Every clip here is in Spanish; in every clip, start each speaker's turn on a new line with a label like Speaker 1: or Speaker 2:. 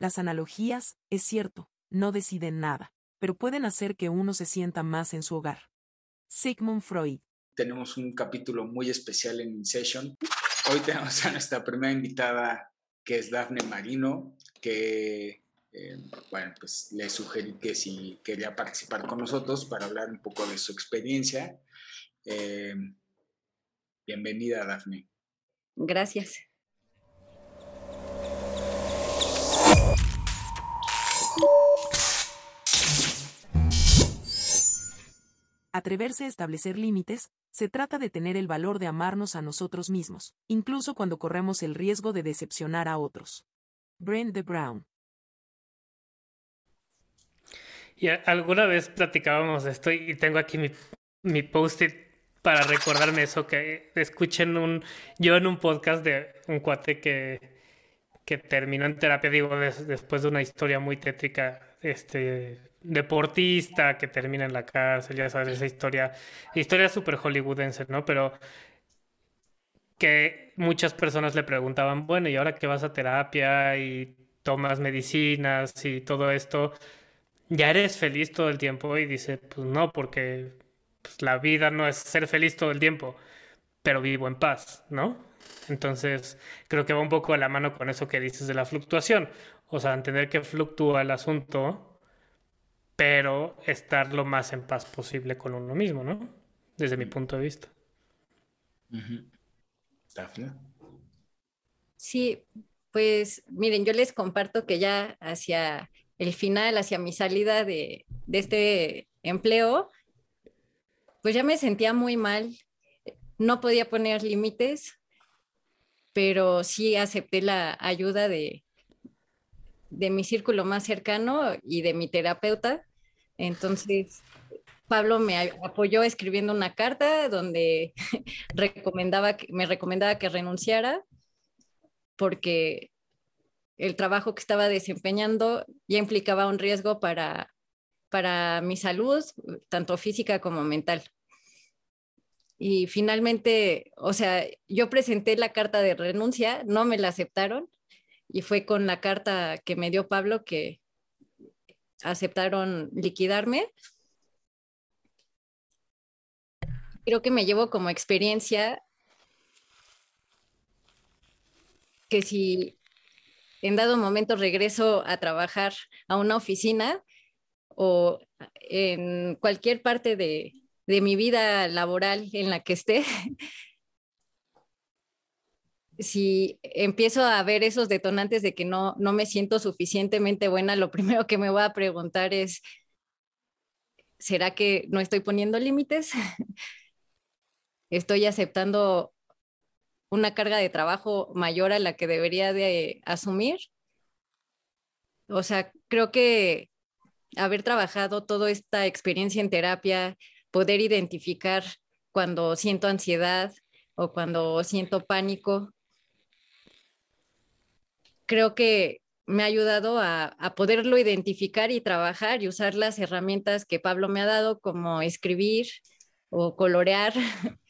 Speaker 1: Las analogías, es cierto, no deciden nada, pero pueden hacer que uno se sienta más en su hogar. Sigmund Freud.
Speaker 2: Tenemos un capítulo muy especial en InSession. Hoy tenemos a nuestra primera invitada, que es Dafne Marino, que, eh, bueno, pues le sugerí que si quería participar con nosotros para hablar un poco de su experiencia. Eh, bienvenida, Dafne.
Speaker 3: Gracias.
Speaker 1: Atreverse a establecer límites, se trata de tener el valor de amarnos a nosotros mismos, incluso cuando corremos el riesgo de decepcionar a otros. Brent de Brown.
Speaker 4: Y alguna vez platicábamos esto y tengo aquí mi, mi post-it para recordarme eso, que escuchen un, yo en un podcast de un cuate que, que terminó en terapia, digo, después de una historia muy tétrica, este, deportista que termina en la cárcel, ya sabes, esa historia, historia súper hollywoodense, ¿no? Pero que muchas personas le preguntaban, bueno, ¿y ahora que vas a terapia y tomas medicinas y todo esto? ¿Ya eres feliz todo el tiempo? Y dice, pues no, porque pues, la vida no es ser feliz todo el tiempo, pero vivo en paz, ¿no? Entonces, creo que va un poco a la mano con eso que dices de la fluctuación. O sea, entender que fluctúa el asunto pero estar lo más en paz posible con uno mismo, ¿no? Desde mi punto de vista.
Speaker 3: Sí, pues miren, yo les comparto que ya hacia el final, hacia mi salida de, de este empleo, pues ya me sentía muy mal, no podía poner límites, pero sí acepté la ayuda de, de mi círculo más cercano y de mi terapeuta entonces, Pablo me apoyó escribiendo una carta donde recomendaba me recomendaba que renunciara porque el trabajo que estaba desempeñando ya implicaba un riesgo para, para mi salud, tanto física como mental. Y finalmente, o sea, yo presenté la carta de renuncia, no me la aceptaron y fue con la carta que me dio Pablo que, aceptaron liquidarme. Creo que me llevo como experiencia que si en dado momento regreso a trabajar a una oficina o en cualquier parte de, de mi vida laboral en la que esté, si empiezo a ver esos detonantes de que no, no me siento suficientemente buena, lo primero que me voy a preguntar es, ¿será que no estoy poniendo límites? ¿Estoy aceptando una carga de trabajo mayor a la que debería de asumir? O sea, creo que haber trabajado toda esta experiencia en terapia, poder identificar cuando siento ansiedad o cuando siento pánico, creo que me ha ayudado a, poderlo identificar y trabajar y usar las herramientas que Pablo me ha dado, como escribir o colorear,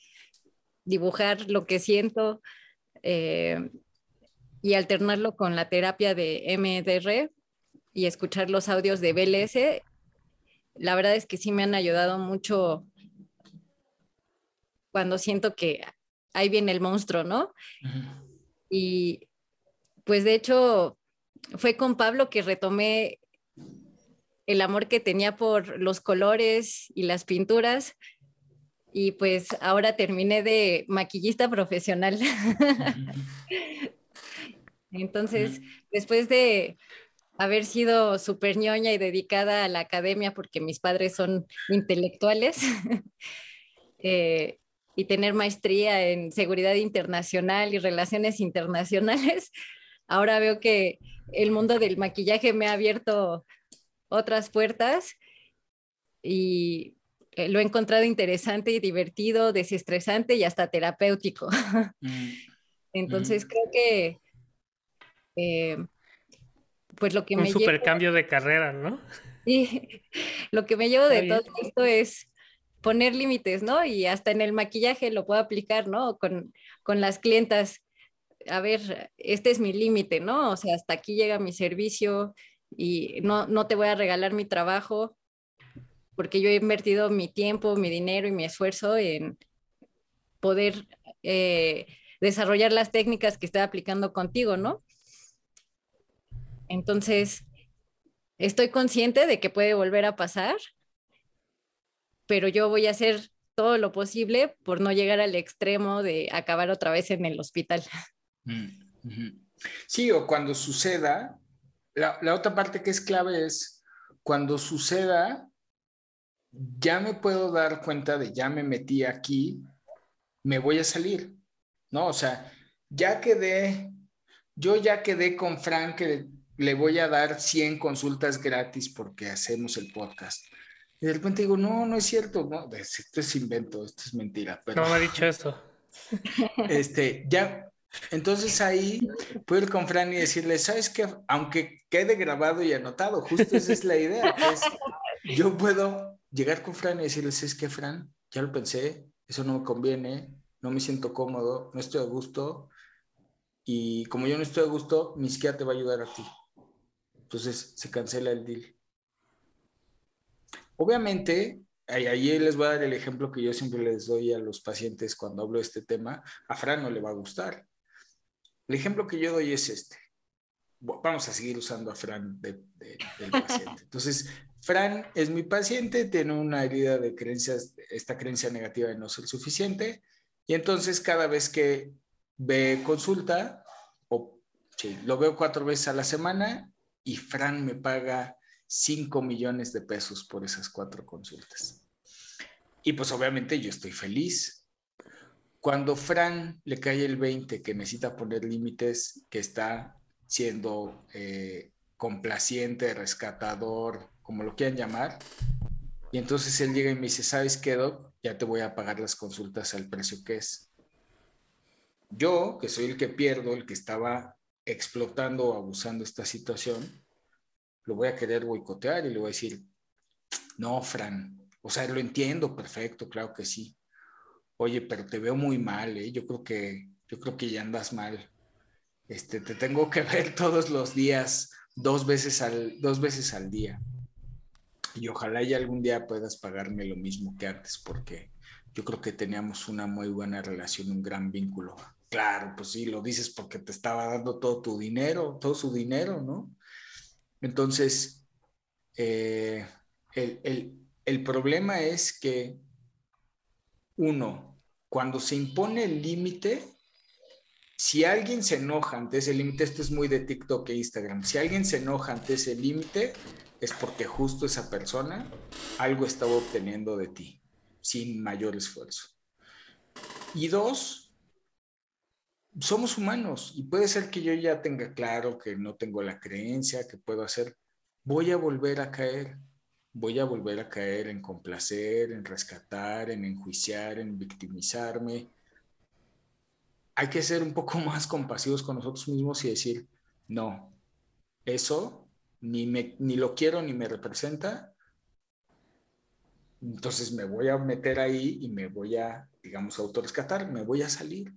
Speaker 3: dibujar lo que siento eh, y alternarlo con la terapia de MDR y escuchar los audios de BLS. La verdad es que sí me han ayudado mucho cuando siento que ahí viene el monstruo, ¿no? Y pues de hecho fue con Pablo que retomé el amor que tenía por los colores y las pinturas y pues ahora terminé de maquillista profesional. Entonces, después de haber sido súper ñoña y dedicada a la academia porque mis padres son intelectuales eh, y tener maestría en seguridad internacional y relaciones internacionales, ahora veo que el mundo del maquillaje me ha abierto otras puertas y eh, lo he encontrado interesante y divertido, desestresante y hasta terapéutico. Mm. Entonces creo que eh, pues lo que
Speaker 4: Un
Speaker 3: me
Speaker 4: super cambio de carrera, ¿no?
Speaker 3: Y lo que me llevo de todo esto es poner límites, ¿no? Y hasta en el maquillaje lo puedo aplicar, ¿no? Con, con las clientas a ver, este es mi límite, ¿no? O sea, hasta aquí llega mi servicio y no, no te voy a regalar mi trabajo porque yo he invertido mi tiempo, mi dinero y mi esfuerzo en poder eh, desarrollar las técnicas que estoy aplicando contigo, ¿no? Entonces, estoy consciente de que puede volver a pasar, pero yo voy a hacer todo lo posible por no llegar al extremo de acabar otra vez en el hospital.
Speaker 2: Sí, o cuando suceda, la, la otra parte que es clave es cuando suceda, ya me puedo dar cuenta de ya me metí aquí, me voy a salir, ¿no? O sea, ya quedé, yo ya quedé con Frank que le voy a dar 100 consultas gratis porque hacemos el podcast. Y de repente digo, no, no es cierto, no, esto es invento, esto es mentira. Pero,
Speaker 4: no me ha dicho eso.
Speaker 2: Este, ya, entonces ahí puedo ir con Fran y decirle, ¿sabes qué? Aunque quede grabado y anotado, justo esa es la idea. yo puedo llegar con Fran y decirle, ¿sabes qué, Fran? Ya lo pensé, eso no me conviene, no me siento cómodo, no estoy a gusto. Y como yo no estoy a gusto, ni siquiera te va a ayudar a ti. Entonces se cancela el deal. Obviamente, ahí les voy a dar el ejemplo que yo siempre les doy a los pacientes cuando hablo de este tema. A Fran no le va a gustar. El ejemplo que yo doy es este. Vamos a seguir usando a Fran del paciente. Entonces, Fran es mi paciente, tiene una herida de creencias, esta creencia negativa de no ser suficiente, y entonces cada vez que ve consulta, o sí, lo veo cuatro veces a la semana, y Fran me paga 5 millones de pesos por esas cuatro consultas. Y pues obviamente yo estoy feliz. Cuando Fran le cae el 20 que necesita poner límites, que está siendo eh, complaciente, rescatador, como lo quieran llamar, y entonces él llega y me dice, ¿sabes qué, Doc? Ya te voy a pagar las consultas al precio que es. Yo, que soy el que pierdo, el que estaba explotando o abusando esta situación, lo voy a querer boicotear y le voy a decir, no, Fran, o sea, lo entiendo perfecto, claro que sí. Oye, pero te veo muy mal, ¿eh? Yo creo que, yo creo que ya andas mal. Este, te tengo que ver todos los días, dos veces al, dos veces al día. Y ojalá ya algún día puedas pagarme lo mismo que antes, porque yo creo que teníamos una muy buena relación, un gran vínculo. Claro, pues sí, lo dices porque te estaba dando todo tu dinero, todo su dinero, ¿no? Entonces, eh, el, problema es que, uno, cuando se impone el límite, si alguien se enoja ante ese límite, esto es muy de TikTok e Instagram, si alguien se enoja ante ese límite, es porque justo esa persona algo estaba obteniendo de ti, sin mayor esfuerzo. Y dos, somos humanos y puede ser que yo ya tenga claro que no tengo la creencia, que puedo hacer, voy a volver a caer, voy a volver a caer en complacer, en rescatar, en enjuiciar, en victimizarme. Hay que ser un poco más compasivos con nosotros mismos y decir, no, eso ni, me, ni lo quiero ni me representa. Entonces me voy a meter ahí y me voy a, digamos, autorrescatar, me voy a salir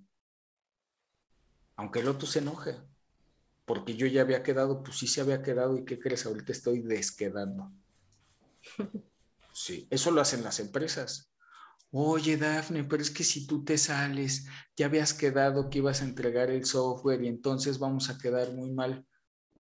Speaker 2: aunque el otro se enoje, porque yo ya había quedado, pues sí se había quedado y ¿qué crees? Ahorita estoy desquedando. Sí, eso lo hacen las empresas. Oye, Dafne, pero es que si tú te sales, ya habías quedado que ibas a entregar el software y entonces vamos a quedar muy mal.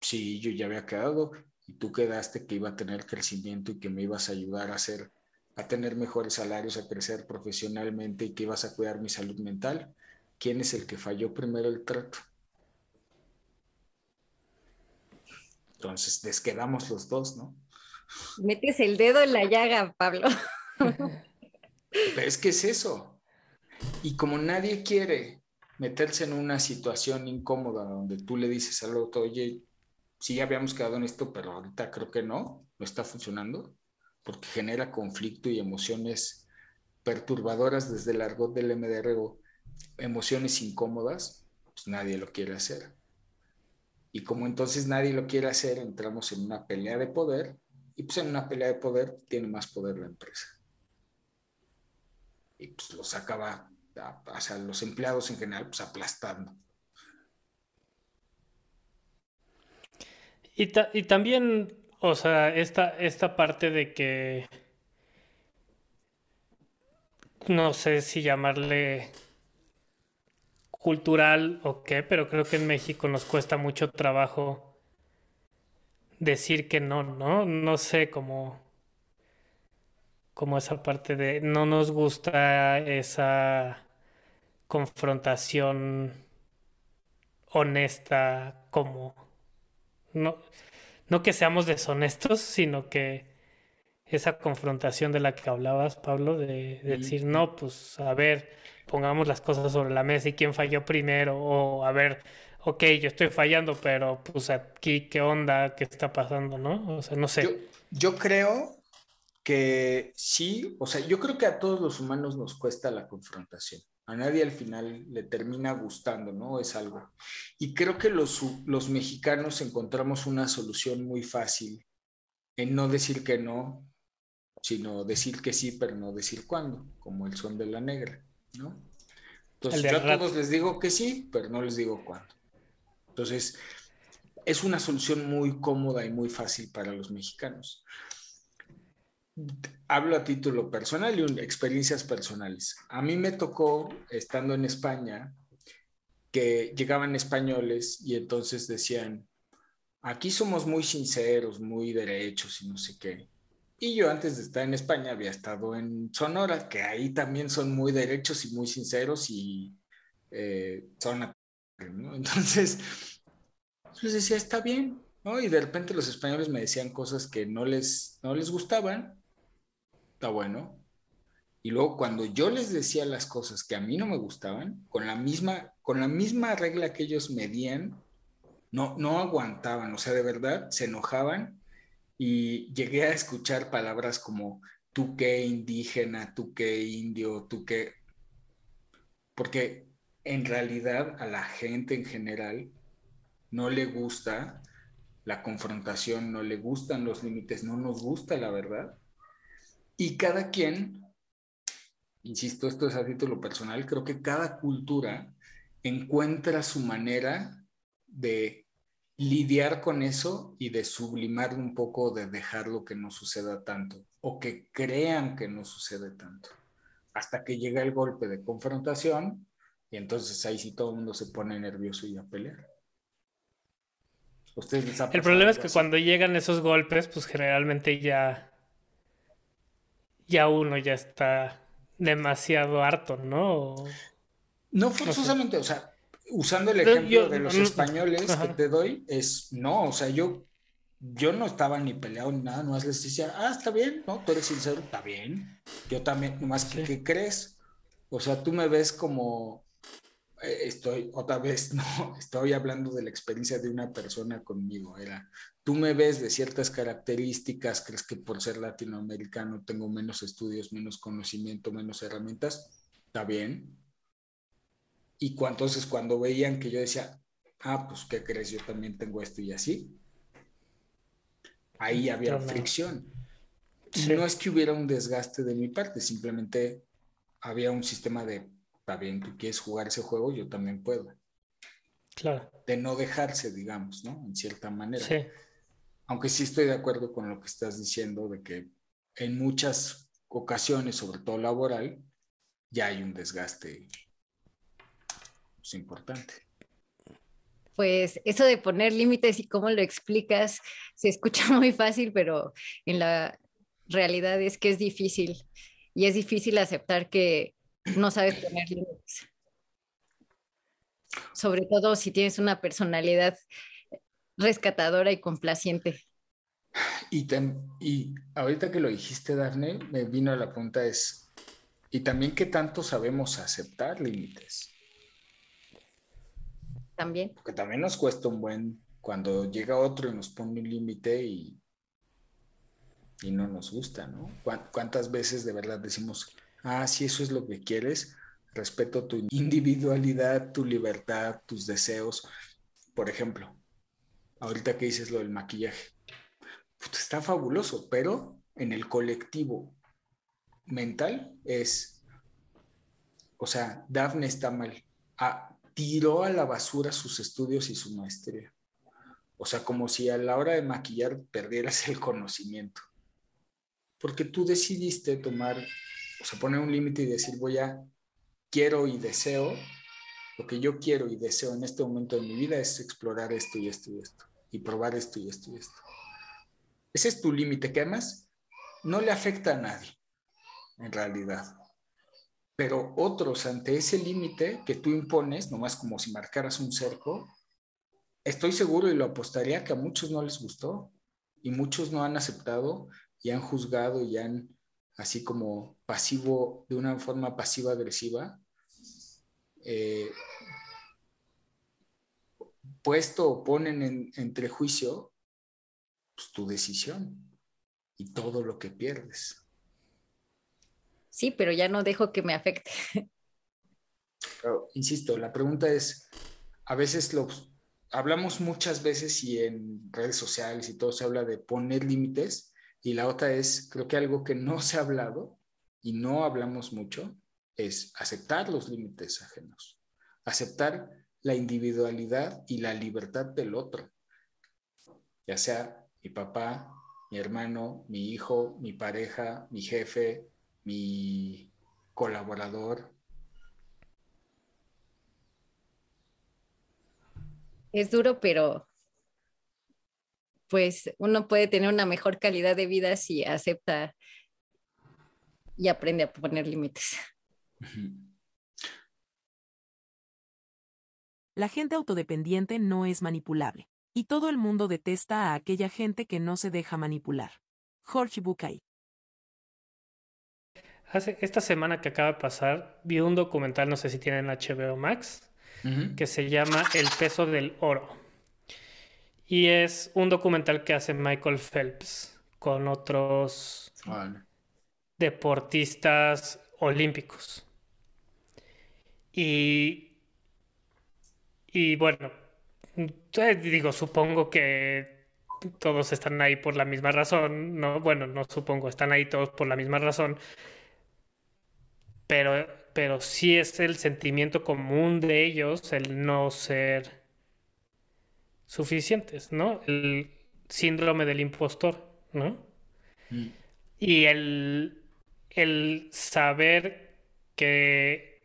Speaker 2: Sí, yo ya había quedado y tú quedaste que iba a tener crecimiento y que me ibas a ayudar a hacer, a tener mejores salarios, a crecer profesionalmente y que ibas a cuidar mi salud mental quién es el que falló primero el trato. Entonces, desquedamos los dos, ¿no?
Speaker 3: Metes el dedo en la llaga, Pablo.
Speaker 2: es que es eso. Y como nadie quiere meterse en una situación incómoda donde tú le dices al otro, oye, sí habíamos quedado en esto, pero ahorita creo que no, no está funcionando, porque genera conflicto y emociones perturbadoras desde el argot del MDRO emociones incómodas, pues nadie lo quiere hacer. Y como entonces nadie lo quiere hacer, entramos en una pelea de poder y pues en una pelea de poder tiene más poder la empresa. Y pues los acaba, o sea, los empleados en general, pues aplastando.
Speaker 4: Y, ta y también, o sea, esta, esta parte de que no sé si llamarle cultural o qué, pero creo que en México nos cuesta mucho trabajo decir que no, ¿no? No sé cómo como esa parte de no nos gusta esa confrontación honesta como no, no que seamos deshonestos, sino que esa confrontación de la que hablabas, Pablo, de, decir, no, pues a ver, pongamos las cosas sobre la mesa y quién falló primero, o a ver, ok, yo estoy fallando, pero pues aquí, ¿qué onda? ¿Qué está pasando? ¿No? O sea, no sé.
Speaker 2: Yo, yo creo que sí, o sea, yo creo que a todos los humanos nos cuesta la confrontación. A nadie al final le termina gustando, ¿no? Es algo. Y creo que los, los mexicanos encontramos una solución muy fácil en no decir que no, sino decir que sí, pero no decir cuándo, como el son de la negra, ¿no? Entonces yo a todos les digo que sí, pero no les digo cuándo. Entonces, es una solución muy cómoda y muy fácil para los mexicanos hablo a título personal y experiencias personales. A mí me tocó, estando en España, que llegaban españoles y entonces decían, aquí somos muy sinceros, muy derechos y no sé qué. Y yo antes de estar en España había estado en Sonora, que ahí también son muy derechos y muy sinceros y eh, son... Entonces, yo decía, está bien, ¿no? Y de repente los españoles me decían cosas que no les, no les gustaban está bueno. Y luego cuando yo les decía las cosas que a mí no me gustaban, con la misma, con la misma regla que ellos medían, no, no aguantaban, o sea, de verdad se enojaban y llegué a escuchar palabras como tú qué indígena, tú qué indio, tú qué... Porque en realidad a la gente en general no le gusta la confrontación, no le gustan los límites, no nos gusta la verdad. Y cada quien, insisto, esto es a título personal, creo que cada cultura encuentra su manera de lidiar con eso y de sublimar un poco, de dejarlo que no suceda tanto o que crean que no sucede tanto, hasta que llega el golpe de confrontación y entonces ahí sí todo el mundo se pone nervioso y a pelear.
Speaker 4: el problema es que cuando llegan esos golpes, pues generalmente ya ya uno ya está demasiado harto, ¿no?
Speaker 2: No forzosamente, o sea, usando el ejemplo de los españoles que te doy, es no, o sea, yo, yo no estaba ni peleado ni nada, nomás les decía, ah, está bien, ¿no? Tú eres sincero, está bien. Yo también, nomás que, ¿qué crees? O sea, tú me ves como, estoy, otra vez, no, estoy hablando de la experiencia de una persona conmigo, era, tú me ves de ciertas características, crees que por ser latinoamericano tengo menos estudios, menos conocimiento, menos herramientas, está bien. Y entonces cuando veían que yo decía, ah, pues ¿qué crees? Yo también tengo esto y así, ahí había fricción. No es que hubiera un desgaste de mi parte, simplemente había un sistema de, está bien, tú quieres jugar ese juego, yo también puedo.
Speaker 4: Claro.
Speaker 2: De no dejarse, digamos, ¿no? En cierta manera.
Speaker 4: Sí
Speaker 2: aunque sí estoy de acuerdo con lo que estás diciendo de que en muchas ocasiones, sobre todo laboral, ya hay un desgaste pues, importante.
Speaker 3: Pues eso de poner límites y cómo lo explicas se escucha muy fácil, pero en la realidad es que es difícil y es difícil aceptar que no sabes poner límites. Sobre todo si tienes una personalidad rescatadora y complaciente.
Speaker 2: Y, y ahorita que lo dijiste, Daphne, me vino a la pregunta es, ¿y también qué tanto sabemos aceptar límites?
Speaker 3: También.
Speaker 2: Porque también nos cuesta un buen, cuando llega otro y nos pone un límite y, y no nos gusta, ¿no? ¿Cuántas veces de verdad decimos, ah, si eso es lo que quieres, respeto tu individualidad, tu libertad, tus deseos? Por ejemplo, ahorita que dices lo del maquillaje, está fabuloso, pero en el colectivo mental es, o sea, Daphne está mal, ah, tiró a la basura sus estudios y su maestría. O sea, como si a la hora de maquillar perdieras el conocimiento. Porque tú decidiste tomar, o sea, poner un límite y decir, voy a, quiero y deseo, lo que yo quiero y deseo en este momento de mi vida es explorar esto y esto y esto, y probar esto y esto y esto. Ese es tu límite, que además no le afecta a nadie, en realidad. Pero otros ante ese límite que tú impones, nomás como si marcaras un cerco, estoy seguro y lo apostaría que a muchos no les gustó y muchos no han aceptado y han juzgado y han así como pasivo, de una forma pasiva-agresiva, eh, puesto o ponen en, entre juicio pues, tu decisión y todo lo que pierdes.
Speaker 3: Sí, pero ya no dejo que me afecte.
Speaker 2: insisto, la pregunta es, a veces lo, hablamos muchas veces y en redes sociales y todo se habla de poner límites y la otra es, creo que algo que no se ha hablado y no hablamos mucho es aceptar los límites ajenos, aceptar la individualidad y la libertad del otro, ya sea mi papá, mi hermano, mi hijo, mi pareja, mi jefe, mi colaborador.
Speaker 3: Es duro, pero pues uno puede tener una mejor calidad de vida si acepta y aprende a poner límites.
Speaker 1: La gente autodependiente no es manipulable, y todo el mundo detesta a aquella gente que no se deja manipular. Jorge Bucay
Speaker 4: esta semana que acaba de pasar, vi un documental, no sé si tienen HBO Max, que se llama El peso del oro. Y es un documental que hace Michael Phelps con otros deportistas olímpicos. Y, y bueno, digo, supongo que todos están ahí por la misma razón, ¿no? Bueno, no supongo, están ahí todos por la misma razón pero, pero sí es el sentimiento común de ellos el no ser suficientes, ¿no? El síndrome del impostor, ¿no? Mm. Y el, el saber que,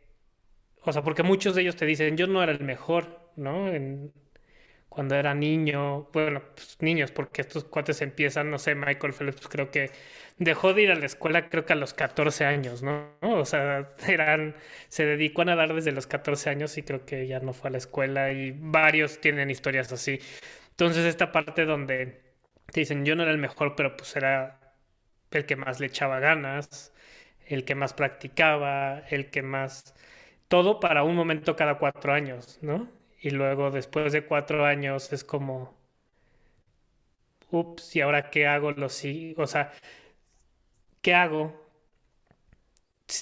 Speaker 4: o sea, porque muchos de ellos te dicen, yo no era el mejor, ¿no? En, cuando era niño, bueno, pues niños, porque estos cuates empiezan, no sé, Michael Phelps creo que dejó de ir a la escuela creo que a los 14 años, ¿no? O sea, eran, se dedicó a nadar desde los 14 años y creo que ya no fue a la escuela y varios tienen historias así. Entonces esta parte donde te dicen, yo no era el mejor, pero pues era el que más le echaba ganas, el que más practicaba, el que más... Todo para un momento cada cuatro años, ¿no? Y luego después de cuatro años es como, ups, ¿y ahora qué hago? Lo sí, o sea, ¿qué hago?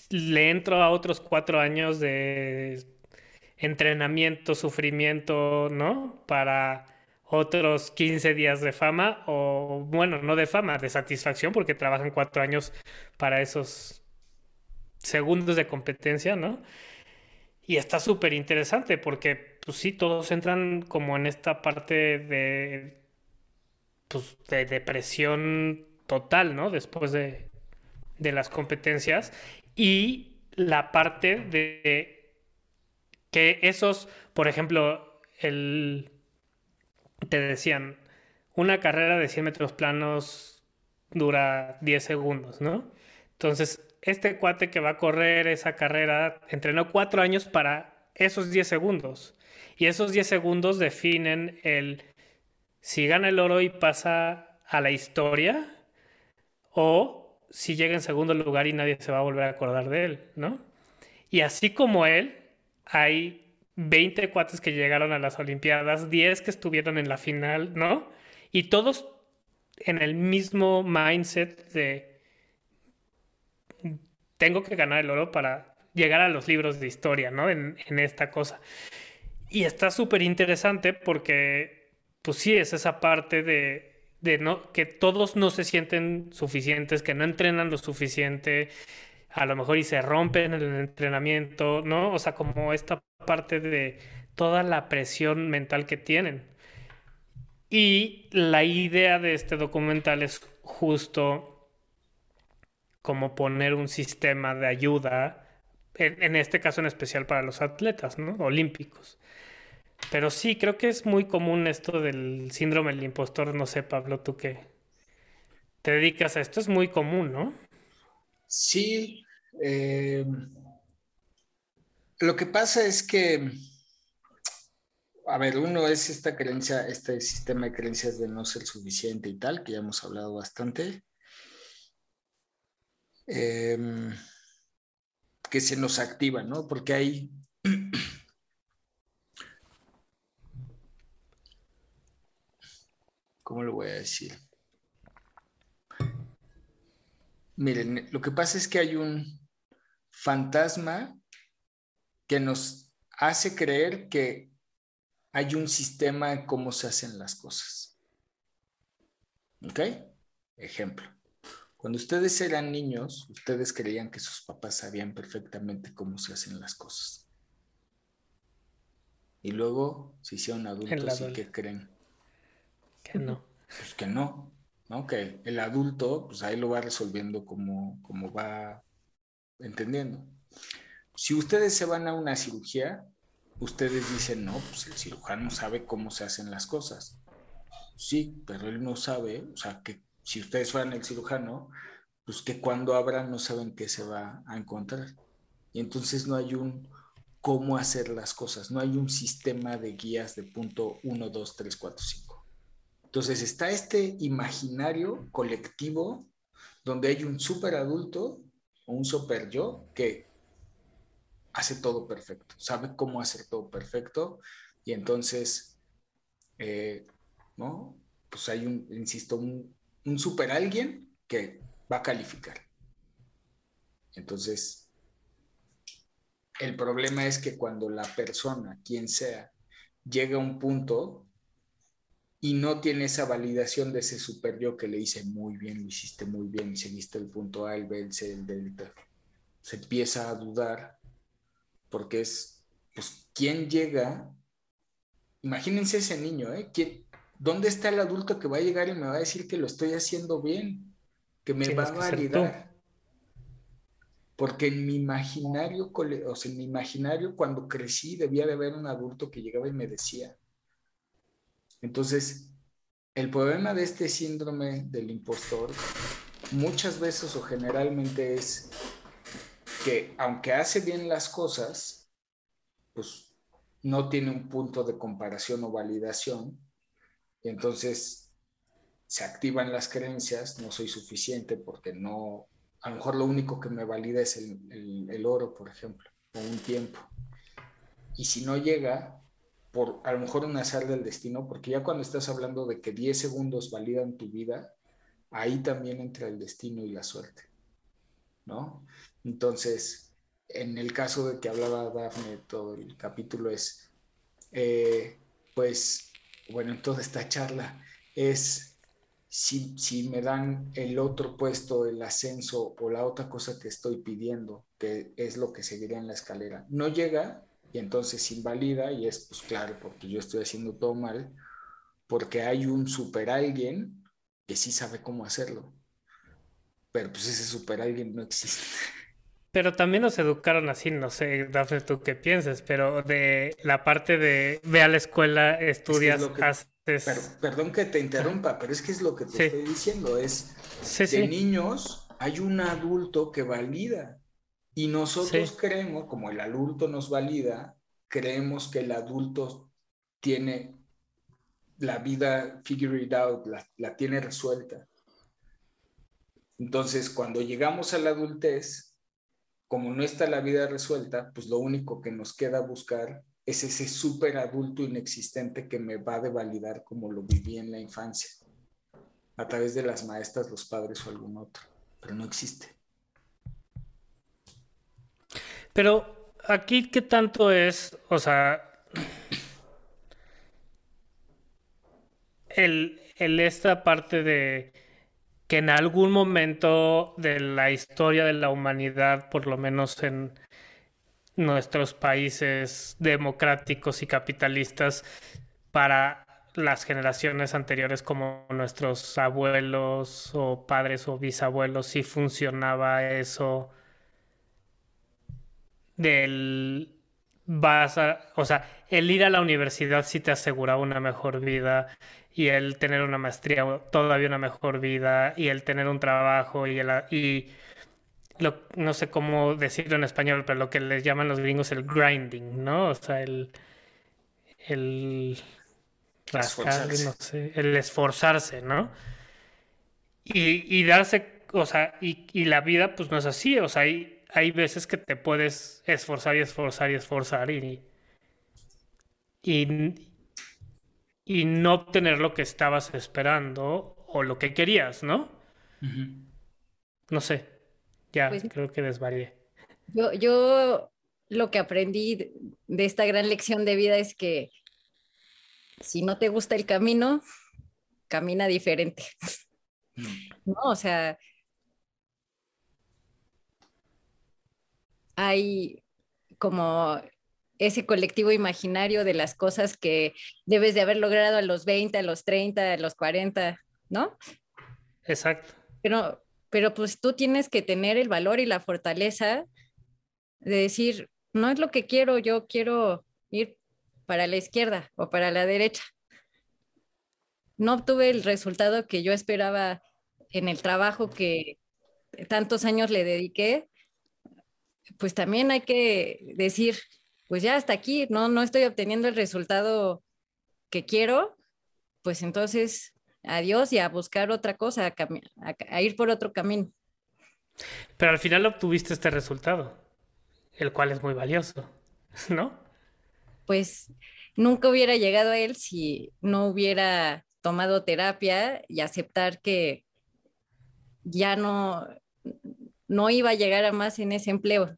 Speaker 4: Le entro a otros cuatro años de entrenamiento, sufrimiento, ¿no? Para otros 15 días de fama o, bueno, no de fama, de satisfacción, porque trabajan cuatro años para esos segundos de competencia, ¿no? Y está súper interesante porque pues sí, todos entran como en esta parte de, pues, de depresión total, ¿no? Después de, de las competencias. Y la parte de que esos, por ejemplo, el, te decían, una carrera de 100 metros planos dura 10 segundos, ¿no? Entonces, este cuate que va a correr esa carrera entrenó cuatro años para esos 10 segundos. Y esos 10 segundos definen el si gana el oro y pasa a la historia o si llega en segundo lugar y nadie se va a volver a acordar de él, ¿no? Y así como él, hay 20 cuates que llegaron a las Olimpiadas, 10 que estuvieron en la final, ¿no? Y todos en el mismo mindset de tengo que ganar el oro para llegar a los libros de historia, ¿no? En, en esta cosa. Y está súper interesante porque, pues sí, es esa parte de, de no, que todos no se sienten suficientes, que no entrenan lo suficiente, a lo mejor y se rompen en el entrenamiento, ¿no? O sea, como esta parte de toda la presión mental que tienen. Y la idea de este documental es justo como poner un sistema de ayuda, en, este caso en especial para los atletas, ¿no? Olímpicos. Pero sí, creo que es muy común esto del síndrome del impostor. No sé, Pablo, tú que te dedicas a esto, es muy común, ¿no?
Speaker 2: Sí. Eh, lo que pasa es que a ver, uno es esta creencia, este sistema de creencias de no ser suficiente y tal, que ya hemos hablado bastante. Em, que se nos activa, ¿no? Porque hay... ¿Cómo lo voy a decir? Miren, lo que pasa es que hay un fantasma que nos hace creer que hay un sistema de cómo se hacen las cosas. ¿Ok? Ejemplo. Cuando ustedes eran niños, ustedes creían que sus papás sabían perfectamente cómo se hacen las cosas. Y luego se hicieron adultos y que creen.
Speaker 4: Que no.
Speaker 2: Pues que no. ¿no? Que el adulto, pues ahí lo va resolviendo como, como va entendiendo. Si ustedes se van a una cirugía, ustedes dicen, no, pues el cirujano sabe cómo se hacen las cosas. Sí, pero él no sabe, o sea, que si ustedes fueran el cirujano, pues que cuando abran no saben qué se va a encontrar. Y entonces no hay un cómo hacer las cosas, no hay un sistema de guías de punto 1, 2, 3, 4, 5. Entonces está este imaginario colectivo donde hay un super adulto o un super yo que hace todo perfecto, sabe cómo hacer todo perfecto y entonces, eh, ¿no? Pues hay un, insisto, un, un super alguien que va a calificar. Entonces, el problema es que cuando la persona, quien sea, llega a un punto y no tiene esa validación de ese super yo que le dice muy bien, lo hiciste muy bien, seguiste el punto A, el B, el C, el D, se empieza a dudar porque es, pues, ¿quién llega? Imagínense ese niño, ¿eh? ¿Dónde está el adulto que va a llegar y me va a decir que lo estoy haciendo bien? Que me va a validar. Porque en mi imaginario, o sea, en mi imaginario, cuando crecí, debía de haber un adulto que llegaba y me decía. Entonces, el problema de este síndrome del impostor muchas veces o generalmente es que aunque hace bien las cosas, pues no tiene un punto de comparación o validación, y entonces se activan las creencias, no soy suficiente porque no, a lo mejor lo único que me valida es el, oro, por ejemplo, o un tiempo. Y si no llega, por a lo mejor un azar del destino, porque ya cuando estás hablando de que 10 segundos validan tu vida, ahí también entra el destino y la suerte, ¿no? Entonces, en el caso de que hablaba Dafne, todo el capítulo es, eh, pues, bueno, en toda esta charla es si, si, me dan el otro puesto, el ascenso o la otra cosa que estoy pidiendo, que es lo que seguiría en la escalera, no llega y entonces invalida y es pues claro, porque yo estoy haciendo todo mal, porque hay un super alguien que sí sabe cómo hacerlo, pero pues ese super alguien no existe.
Speaker 4: Pero también nos educaron así, no sé, Dafne, tú qué piensas, pero de la parte de ve a la escuela, estudias, haces...
Speaker 2: perdón que te interrumpa, pero es que es lo que te estoy diciendo, es de niños hay un adulto que valida y nosotros creemos, como el adulto nos valida, creemos que el adulto tiene la vida figure it out, la, la tiene resuelta. Entonces, cuando llegamos a la adultez, como no está la vida resuelta, pues lo único que nos queda buscar es ese súper adulto inexistente que me va a validar como lo viví en la infancia, a través de las maestras, los padres o algún otro, pero no existe.
Speaker 4: Pero aquí, ¿qué tanto es, o sea, el, el esta parte de que en algún momento de la historia de la humanidad, por lo menos en nuestros países democráticos y capitalistas, para las generaciones anteriores como nuestros abuelos o padres o bisabuelos sí funcionaba eso del vas a, o sea, el ir a la universidad sí te aseguraba una mejor vida y el tener una maestría todavía una mejor vida y el tener un trabajo y el, y lo, no sé cómo decirlo en español, pero lo que les llaman los gringos el grinding, ¿no? O sea, el el rascar, no sé, el esforzarse, ¿no? Y, y darse, o sea, y, y, la vida pues no es así, o sea, hay, hay veces que te puedes esforzar y esforzar y esforzar y, y, y no obtener lo que estabas esperando o lo que querías, ¿no? No sé, ya pues creo que desvarié.
Speaker 3: Yo, yo lo que aprendí de esta gran lección de vida es que si no te gusta el camino, camina diferente. Mm. ¿No? O sea, hay como ese colectivo imaginario de las cosas que debes de haber logrado a los 20, a los 30, a los 40, ¿no?
Speaker 4: Exacto.
Speaker 3: Pero, pero pues tú tienes que tener el valor y la fortaleza de decir, no es lo que quiero, yo quiero ir para la izquierda o para la derecha. No obtuve el resultado que yo esperaba en el trabajo que tantos años le dediqué, pues también hay que decir, pues ya hasta aquí, no, no estoy obteniendo el resultado que quiero, pues entonces adiós y a buscar otra cosa, a, a, ir por otro camino.
Speaker 4: Pero al final obtuviste este resultado, el cual es muy valioso, ¿no?
Speaker 3: pues nunca hubiera llegado a él si no hubiera tomado terapia y aceptar que ya no, no iba a llegar a más en ese empleo.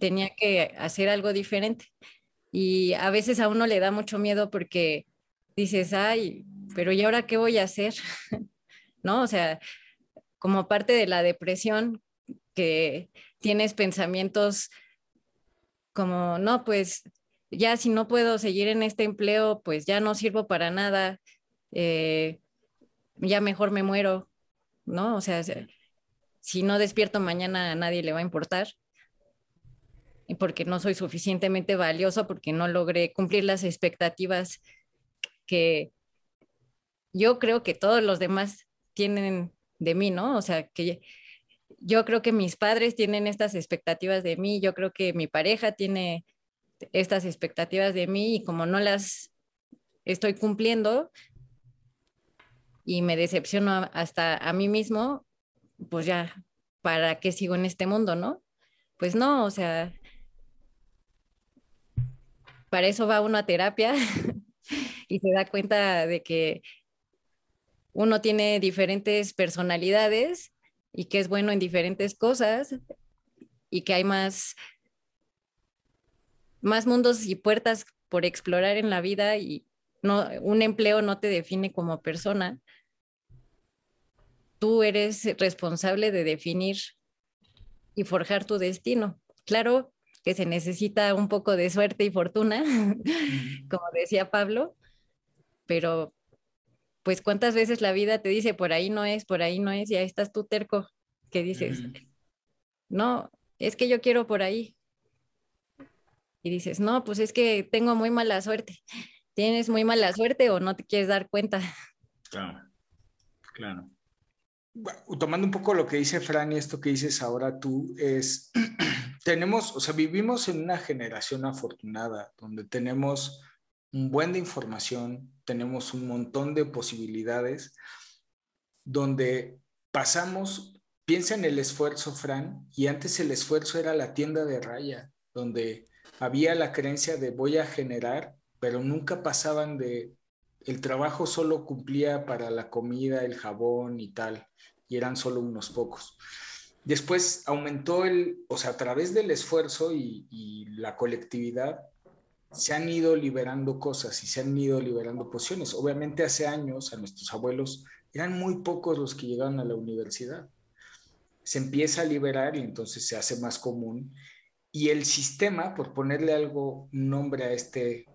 Speaker 3: Tenía que hacer algo diferente. Y a veces a uno le da mucho miedo porque dices, ay, pero ¿y ahora qué voy a hacer? ¿No? O sea, como parte de la depresión, que tienes pensamientos como, no, pues ya si no puedo seguir en este empleo, pues ya no sirvo para nada, eh, ya mejor me muero, ¿no? O sea, si no despierto mañana a nadie le va a importar. Porque no soy suficientemente valioso, porque no logré cumplir las expectativas que yo creo que todos los demás tienen de mí, ¿no? O sea, que yo creo que mis padres tienen estas expectativas de mí, yo creo que mi pareja tiene estas expectativas de mí y como no las estoy cumpliendo y me decepciono hasta a mí mismo, pues ya, ¿para qué sigo en este mundo, no? Pues no, o sea, para eso va uno a terapia y se da cuenta de que uno tiene diferentes personalidades y que es bueno en diferentes cosas y que hay más, más mundos y puertas por explorar en la vida y no, un empleo no te define como persona. Tú eres responsable de definir y forjar tu destino. Claro que se necesita un poco de suerte y fortuna, como decía Pablo, pero pues cuántas veces la vida te dice, por ahí no es, por ahí no es, y ahí estás tú terco, que dices, no, es que yo quiero por ahí. Y dices, no, pues es que tengo muy mala suerte. ¿Tienes muy mala suerte o no te quieres dar cuenta?
Speaker 2: Claro, claro. Tomando un poco lo que dice Fran y esto que dices ahora tú, es, tenemos, o sea, vivimos en una generación afortunada donde tenemos un buen de información, tenemos un montón de posibilidades, donde pasamos, piensa en el esfuerzo, Fran, y antes el esfuerzo era la tienda de raya, donde había la creencia de voy a generar, pero nunca pasaban de, el trabajo solo cumplía para la comida, el jabón y tal, y eran solo unos pocos. Después aumentó el, o sea, a través del esfuerzo y, y la colectividad, se han ido liberando cosas y se han ido liberando posiciones. Obviamente hace años a nuestros abuelos eran muy pocos los que llegaban a la universidad. Se empieza a liberar y entonces se hace más común. Y el sistema, por ponerle algo nombre a este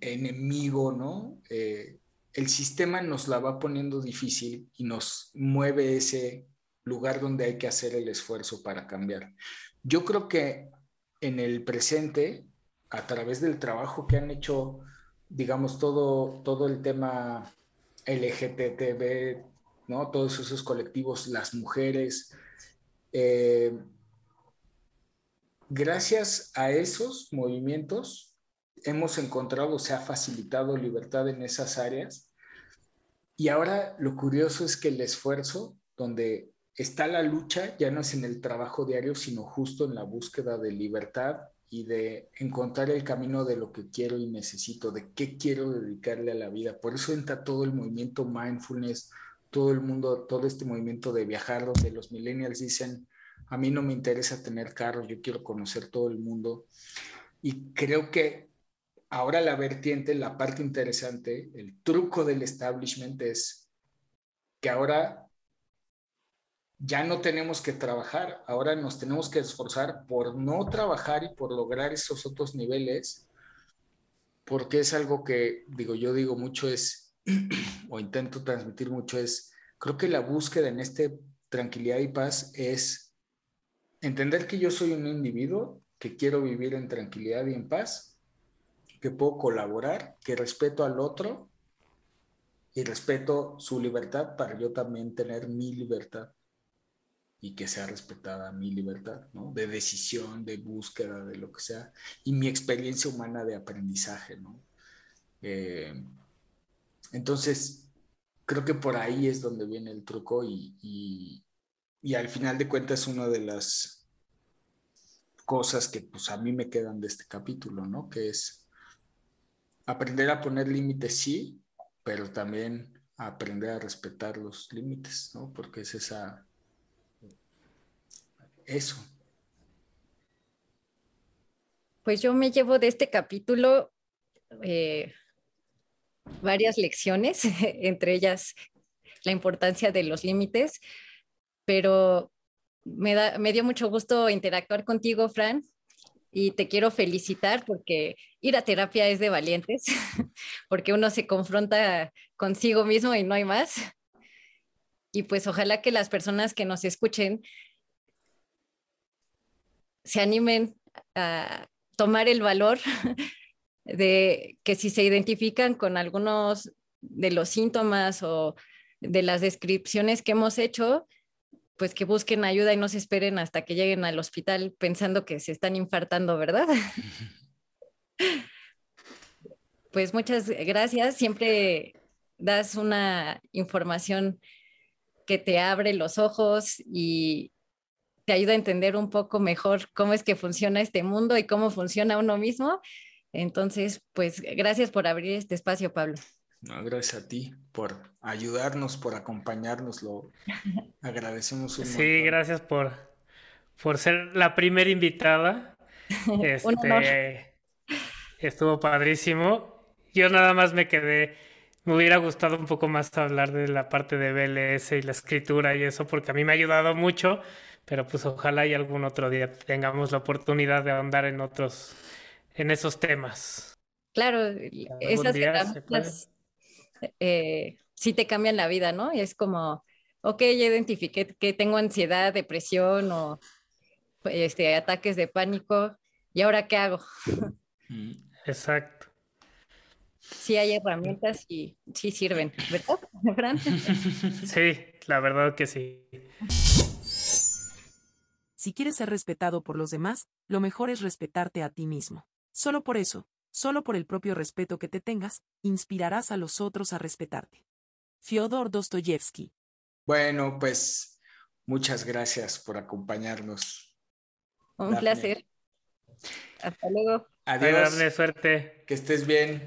Speaker 2: enemigo, ¿no? Eh, el sistema nos la va poniendo difícil y nos mueve ese lugar donde hay que hacer el esfuerzo para cambiar. Yo creo que en el presente, a través del trabajo que han hecho, digamos, todo, todo el tema LGTB, ¿no? Todos esos colectivos, las mujeres, eh, gracias a esos movimientos hemos encontrado, se ha facilitado libertad en esas áreas. Y ahora lo curioso es que el esfuerzo, donde está la lucha, ya no es en el trabajo diario, sino justo en la búsqueda de libertad y de encontrar el camino de lo que quiero y necesito, de qué quiero dedicarle a la vida. Por eso entra todo el movimiento mindfulness, todo el mundo, todo este movimiento de viajar, donde los millennials dicen, a mí no me interesa tener carros, yo quiero conocer todo el mundo. Y creo que ahora la vertiente, la parte interesante, el truco del establishment es que ahora ya no tenemos que trabajar, ahora nos tenemos que esforzar por no trabajar y por lograr esos otros niveles, porque es algo que, digo, yo digo mucho es, o intento transmitir mucho es, creo que la búsqueda en este tranquilidad y paz es entender que yo soy un individuo que quiero vivir en tranquilidad y en paz, que puedo colaborar, que respeto al otro y respeto su libertad para yo también tener mi libertad y que sea respetada mi libertad, ¿no? De decisión, de búsqueda, de lo que sea, y mi experiencia humana de aprendizaje, ¿no? Eh, entonces, creo que por ahí es donde viene el truco y, y al final de cuentas una de las cosas que pues a mí me quedan de este capítulo, ¿no? Que es aprender a poner límites, sí, pero también aprender a respetar los límites, ¿no? Porque es esa, eso.
Speaker 3: Pues yo me llevo de este capítulo eh, varias lecciones, entre ellas la importancia de los límites, pero me, da, me dio mucho gusto interactuar contigo, Fran, y te quiero felicitar porque ir a terapia es de valientes, porque uno se confronta consigo mismo y no hay más. Y pues ojalá que las personas que nos escuchen se animen a tomar el valor de que si se identifican con algunos de los síntomas o de las descripciones que hemos hecho, pues que busquen ayuda y no se esperen hasta que lleguen al hospital pensando que se están infartando, ¿verdad? pues muchas gracias. Siempre das una información que te abre los ojos y te ayuda a entender un poco mejor cómo es que funciona este mundo y cómo funciona uno mismo. Entonces, pues gracias por abrir este espacio, Pablo
Speaker 2: gracias a ti por ayudarnos, por acompañarnos, lo agradecemos un
Speaker 4: Sí, gracias por, por ser la primera invitada. Este, estuvo padrísimo. Yo nada más me quedé, me hubiera gustado un poco más hablar de la parte de BLS y la escritura y eso, porque a mí me ha ayudado mucho, pero pues ojalá y algún otro día tengamos la oportunidad de ahondar en otros, en esos temas.
Speaker 3: Claro, esas herramientas eh, sí te cambian la vida, ¿no? Y es como, ok, ya identifiqué que tengo ansiedad, depresión o este, ataques de pánico, ¿y ahora qué hago?
Speaker 4: Mm, exacto.
Speaker 3: Sí hay herramientas y sí sirven, ¿verdad, Fran?
Speaker 4: Sí, la verdad que sí.
Speaker 1: Si quieres ser respetado por los demás, lo mejor es respetarte a ti mismo. Solo por eso, solo por el propio respeto que te tengas, inspirarás a los otros a respetarte. Fyodor Dostoyevsky.
Speaker 2: Bueno, pues muchas gracias por acompañarnos.
Speaker 3: Un placer. Hasta luego.
Speaker 2: Adiós.
Speaker 4: suerte.
Speaker 2: Que estés bien.